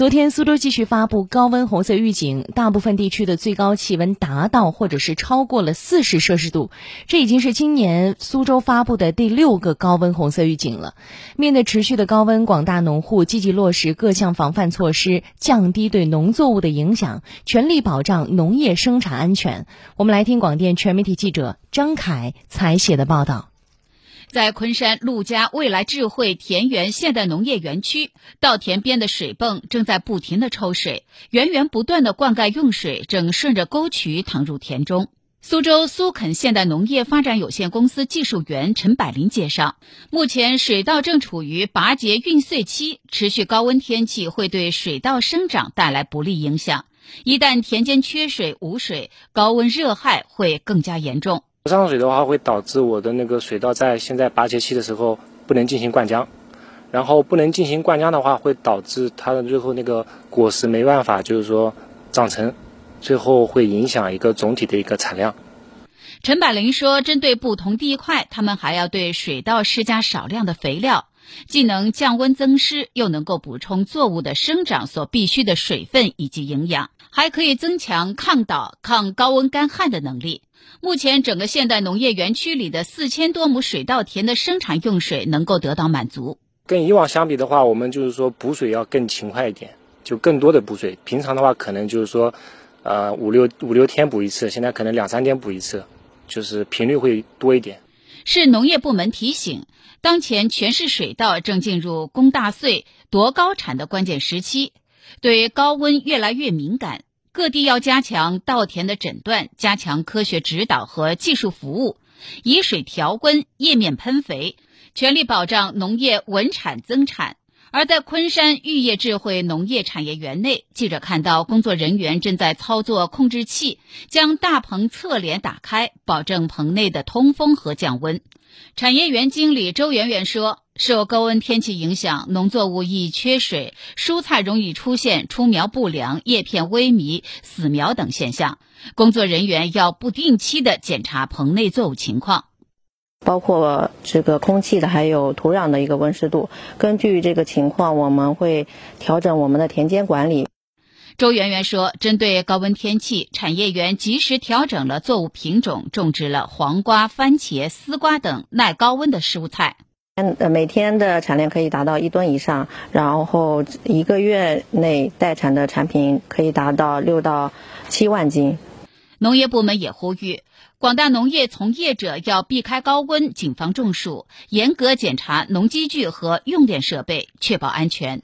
昨天，苏州继续发布高温红色预警，大部分地区的最高气温达到或者是超过了四十摄氏度，这已经是今年苏州发布的第六个高温红色预警了。面对持续的高温，广大农户积极落实各项防范措施，降低对农作物的影响，全力保障农业生产安全。我们来听广电全媒体记者张凯采写的报道。在昆山陆家未来智慧田园现代农业园区，稻田边的水泵正在不停的抽水，源源不断的灌溉用水正顺着沟渠淌入田中。苏州苏垦现代农业发展有限公司技术员陈百林介绍，目前水稻正处于拔节孕穗期，持续高温天气会对水稻生长带来不利影响。一旦田间缺水无水，高温热害会更加严重。不上水的话，会导致我的那个水稻在现在拔节期的时候不能进行灌浆，然后不能进行灌浆的话，会导致它的最后那个果实没办法，就是说长成，最后会影响一个总体的一个产量。陈柏霖说，针对不同地块，他们还要对水稻施加少量的肥料，既能降温增湿，又能够补充作物的生长所必需的水分以及营养，还可以增强抗倒、抗高温干旱的能力。目前，整个现代农业园区里的四千多亩水稻田的生产用水能够得到满足。跟以往相比的话，我们就是说补水要更勤快一点，就更多的补水。平常的话，可能就是说，呃，五六五六天补一次，现在可能两三天补一次，就是频率会多一点。市农业部门提醒，当前全市水稻正进入供大穗、夺高产的关键时期，对高温越来越敏感。各地要加强稻田的诊断，加强科学指导和技术服务，以水调温、叶面喷肥，全力保障农业稳产增产。而在昆山玉叶智慧农业产业园内，记者看到工作人员正在操作控制器，将大棚侧帘打开，保证棚内的通风和降温。产业园经理周媛媛说。受高温天气影响，农作物易缺水，蔬菜容易出现出苗不良、叶片萎靡、死苗等现象。工作人员要不定期的检查棚内作物情况，包括这个空气的，还有土壤的一个温湿度。根据这个情况，我们会调整我们的田间管理。周媛媛说，针对高温天气，产业园及时调整了作物品种，种植了黄瓜、番茄、丝瓜等耐高温的蔬菜。呃，每天的产量可以达到一吨以上，然后一个月内待产的产品可以达到六到七万斤。农业部门也呼吁广大农业从业者要避开高温，谨防中暑，严格检查农机具和用电设备，确保安全。